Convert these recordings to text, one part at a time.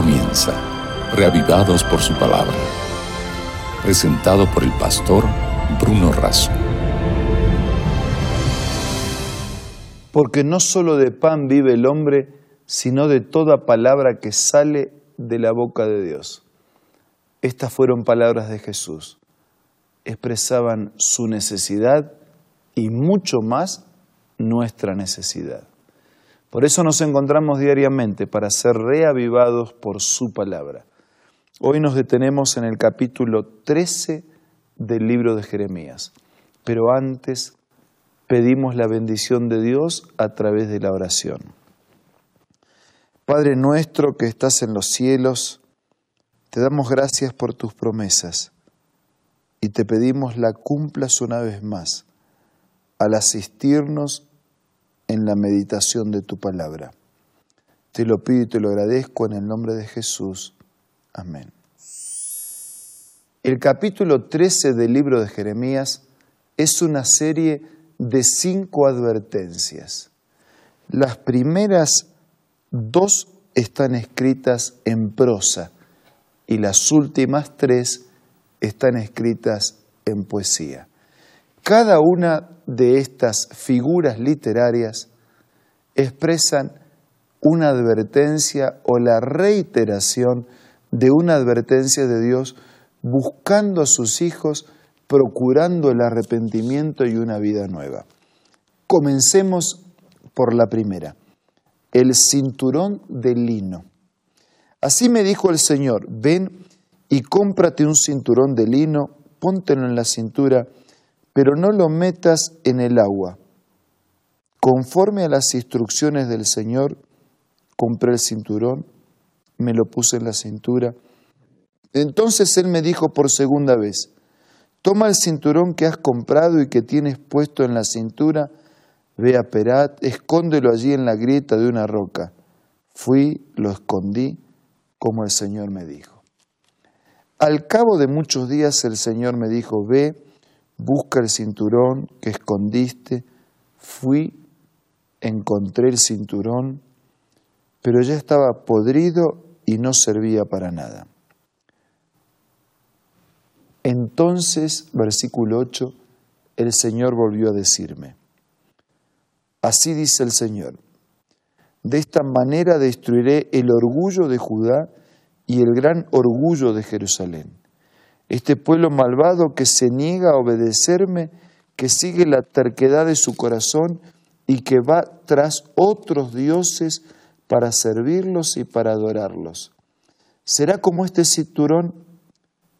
comienza, reavivados por su palabra. Presentado por el pastor Bruno Razo. Porque no solo de pan vive el hombre, sino de toda palabra que sale de la boca de Dios. Estas fueron palabras de Jesús. Expresaban su necesidad y mucho más nuestra necesidad. Por eso nos encontramos diariamente para ser reavivados por su palabra. Hoy nos detenemos en el capítulo 13 del libro de Jeremías, pero antes pedimos la bendición de Dios a través de la oración. Padre nuestro que estás en los cielos, te damos gracias por tus promesas y te pedimos la cumplas una vez más al asistirnos en la meditación de tu palabra. Te lo pido y te lo agradezco en el nombre de Jesús. Amén. El capítulo 13 del libro de Jeremías es una serie de cinco advertencias. Las primeras dos están escritas en prosa y las últimas tres están escritas en poesía. Cada una de estas figuras literarias expresan una advertencia o la reiteración de una advertencia de Dios buscando a sus hijos, procurando el arrepentimiento y una vida nueva. Comencemos por la primera, el cinturón de lino. Así me dijo el Señor, ven y cómprate un cinturón de lino, póntelo en la cintura pero no lo metas en el agua. Conforme a las instrucciones del Señor, compré el cinturón, me lo puse en la cintura. Entonces Él me dijo por segunda vez, toma el cinturón que has comprado y que tienes puesto en la cintura, ve a Perat, escóndelo allí en la grieta de una roca. Fui, lo escondí, como el Señor me dijo. Al cabo de muchos días el Señor me dijo, ve, busca el cinturón que escondiste, fui, encontré el cinturón, pero ya estaba podrido y no servía para nada. Entonces, versículo 8, el Señor volvió a decirme, así dice el Señor, de esta manera destruiré el orgullo de Judá y el gran orgullo de Jerusalén este pueblo malvado que se niega a obedecerme, que sigue la terquedad de su corazón y que va tras otros dioses para servirlos y para adorarlos. Será como este cinturón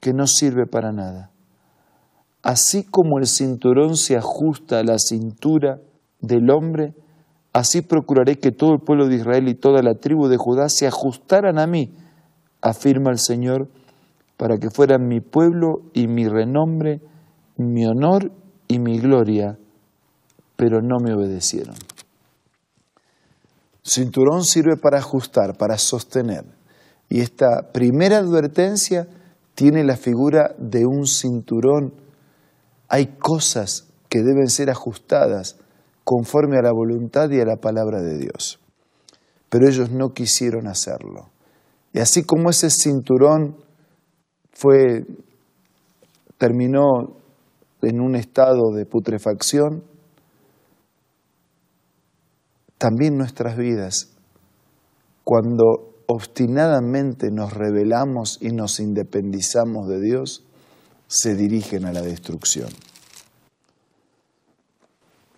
que no sirve para nada. Así como el cinturón se ajusta a la cintura del hombre, así procuraré que todo el pueblo de Israel y toda la tribu de Judá se ajustaran a mí, afirma el Señor, para que fueran mi pueblo y mi renombre, mi honor y mi gloria, pero no me obedecieron. Cinturón sirve para ajustar, para sostener. Y esta primera advertencia tiene la figura de un cinturón. Hay cosas que deben ser ajustadas conforme a la voluntad y a la palabra de Dios. Pero ellos no quisieron hacerlo. Y así como ese cinturón fue, terminó en un estado de putrefacción, también nuestras vidas, cuando obstinadamente nos rebelamos y nos independizamos de Dios, se dirigen a la destrucción.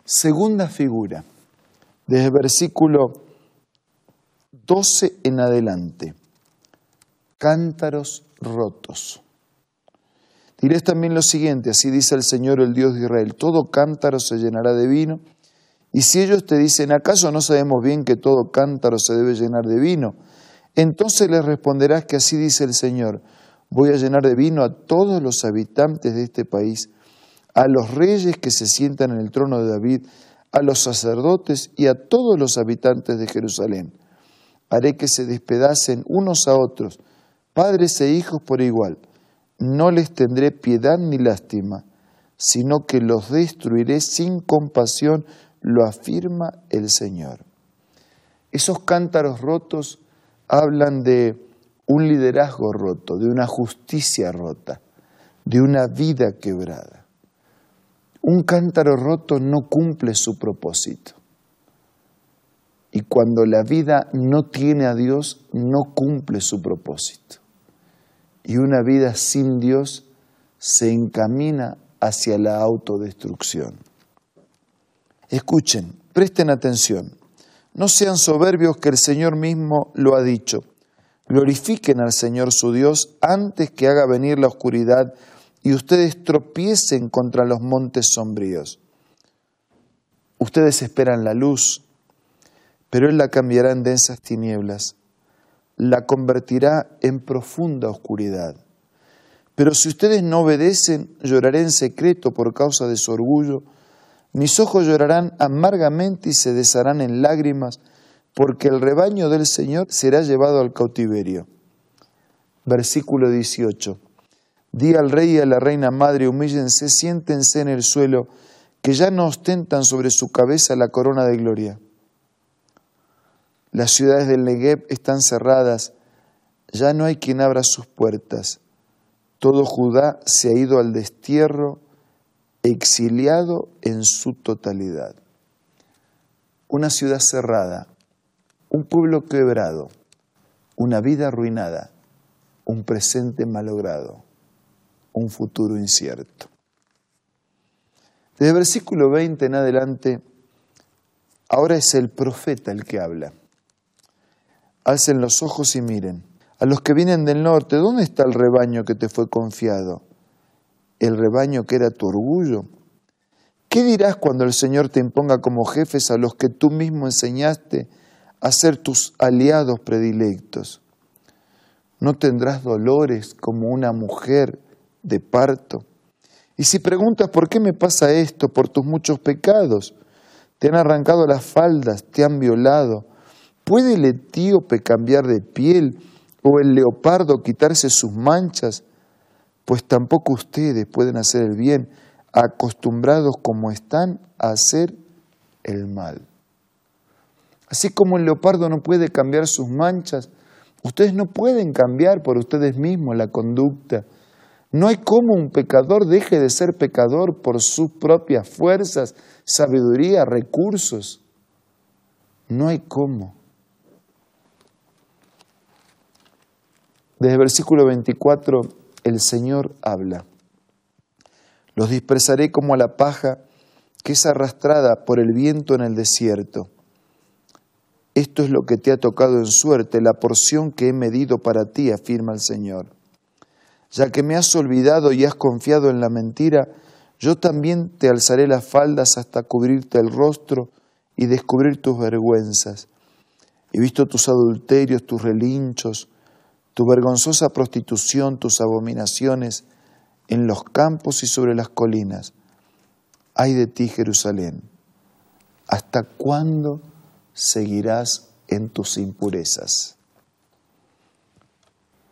Segunda figura, desde versículo 12 en adelante cántaros rotos. Diréis también lo siguiente, así dice el Señor, el Dios de Israel, todo cántaro se llenará de vino, y si ellos te dicen, ¿acaso no sabemos bien que todo cántaro se debe llenar de vino? Entonces les responderás que así dice el Señor, voy a llenar de vino a todos los habitantes de este país, a los reyes que se sientan en el trono de David, a los sacerdotes y a todos los habitantes de Jerusalén. Haré que se despedacen unos a otros, padres e hijos por igual. No les tendré piedad ni lástima, sino que los destruiré sin compasión, lo afirma el Señor. Esos cántaros rotos hablan de un liderazgo roto, de una justicia rota, de una vida quebrada. Un cántaro roto no cumple su propósito. Y cuando la vida no tiene a Dios, no cumple su propósito. Y una vida sin Dios se encamina hacia la autodestrucción. Escuchen, presten atención. No sean soberbios que el Señor mismo lo ha dicho. Glorifiquen al Señor su Dios antes que haga venir la oscuridad y ustedes tropiecen contra los montes sombríos. Ustedes esperan la luz, pero Él la cambiará en densas tinieblas, la convertirá en profunda oscuridad. Pero si ustedes no obedecen, lloraré en secreto por causa de su orgullo, mis ojos llorarán amargamente y se desharán en lágrimas, porque el rebaño del Señor será llevado al cautiverio. Versículo 18. Di al rey y a la reina madre, humíllense, siéntense en el suelo, que ya no ostentan sobre su cabeza la corona de gloria. Las ciudades del Negev están cerradas, ya no hay quien abra sus puertas. Todo Judá se ha ido al destierro, exiliado en su totalidad. Una ciudad cerrada, un pueblo quebrado, una vida arruinada, un presente malogrado, un futuro incierto. Desde el versículo 20 en adelante, ahora es el profeta el que habla. Alcen los ojos y miren. A los que vienen del norte, ¿dónde está el rebaño que te fue confiado? ¿El rebaño que era tu orgullo? ¿Qué dirás cuando el Señor te imponga como jefes a los que tú mismo enseñaste a ser tus aliados predilectos? ¿No tendrás dolores como una mujer de parto? Y si preguntas por qué me pasa esto, por tus muchos pecados, te han arrancado las faldas, te han violado, ¿Puede el etíope cambiar de piel o el leopardo quitarse sus manchas? Pues tampoco ustedes pueden hacer el bien, acostumbrados como están a hacer el mal. Así como el leopardo no puede cambiar sus manchas, ustedes no pueden cambiar por ustedes mismos la conducta. No hay como un pecador deje de ser pecador por sus propias fuerzas, sabiduría, recursos. No hay cómo. Desde el versículo 24 el Señor habla. Los dispersaré como a la paja que es arrastrada por el viento en el desierto. Esto es lo que te ha tocado en suerte, la porción que he medido para ti, afirma el Señor. Ya que me has olvidado y has confiado en la mentira, yo también te alzaré las faldas hasta cubrirte el rostro y descubrir tus vergüenzas. He visto tus adulterios, tus relinchos, tu vergonzosa prostitución, tus abominaciones en los campos y sobre las colinas. Ay de ti, Jerusalén, ¿hasta cuándo seguirás en tus impurezas?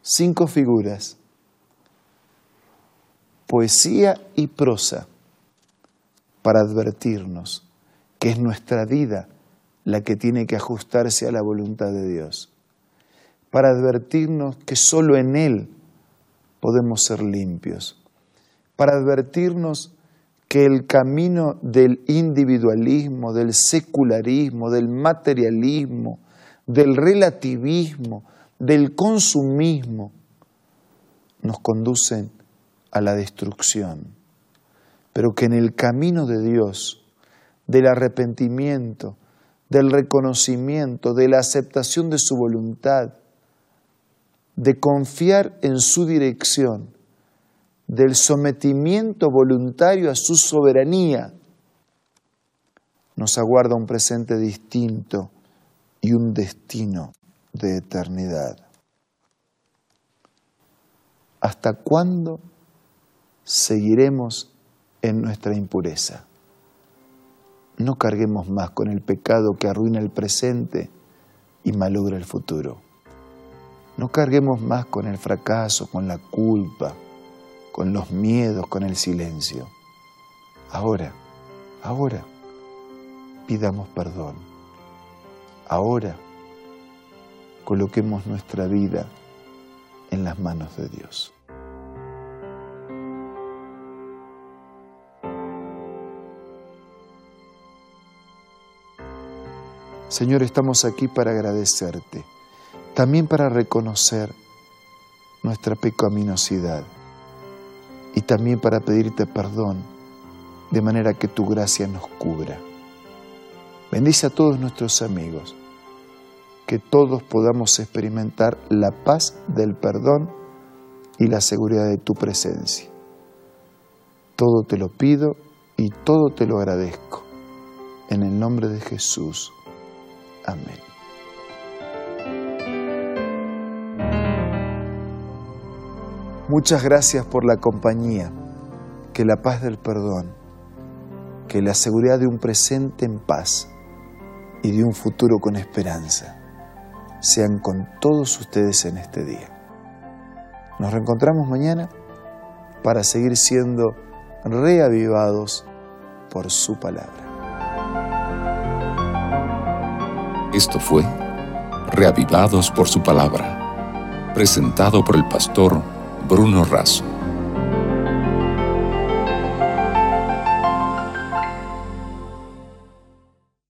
Cinco figuras, poesía y prosa, para advertirnos que es nuestra vida la que tiene que ajustarse a la voluntad de Dios para advertirnos que solo en Él podemos ser limpios, para advertirnos que el camino del individualismo, del secularismo, del materialismo, del relativismo, del consumismo, nos conducen a la destrucción, pero que en el camino de Dios, del arrepentimiento, del reconocimiento, de la aceptación de su voluntad, de confiar en su dirección, del sometimiento voluntario a su soberanía, nos aguarda un presente distinto y un destino de eternidad. ¿Hasta cuándo seguiremos en nuestra impureza? No carguemos más con el pecado que arruina el presente y malogra el futuro. No carguemos más con el fracaso, con la culpa, con los miedos, con el silencio. Ahora, ahora, pidamos perdón. Ahora, coloquemos nuestra vida en las manos de Dios. Señor, estamos aquí para agradecerte, también para reconocer nuestra pecaminosidad y también para pedirte perdón, de manera que tu gracia nos cubra. Bendice a todos nuestros amigos, que todos podamos experimentar la paz del perdón y la seguridad de tu presencia. Todo te lo pido y todo te lo agradezco. En el nombre de Jesús. Amén. Muchas gracias por la compañía, que la paz del perdón, que la seguridad de un presente en paz y de un futuro con esperanza sean con todos ustedes en este día. Nos reencontramos mañana para seguir siendo reavivados por su palabra. Esto fue Reavivados por su palabra, presentado por el pastor Bruno Razo.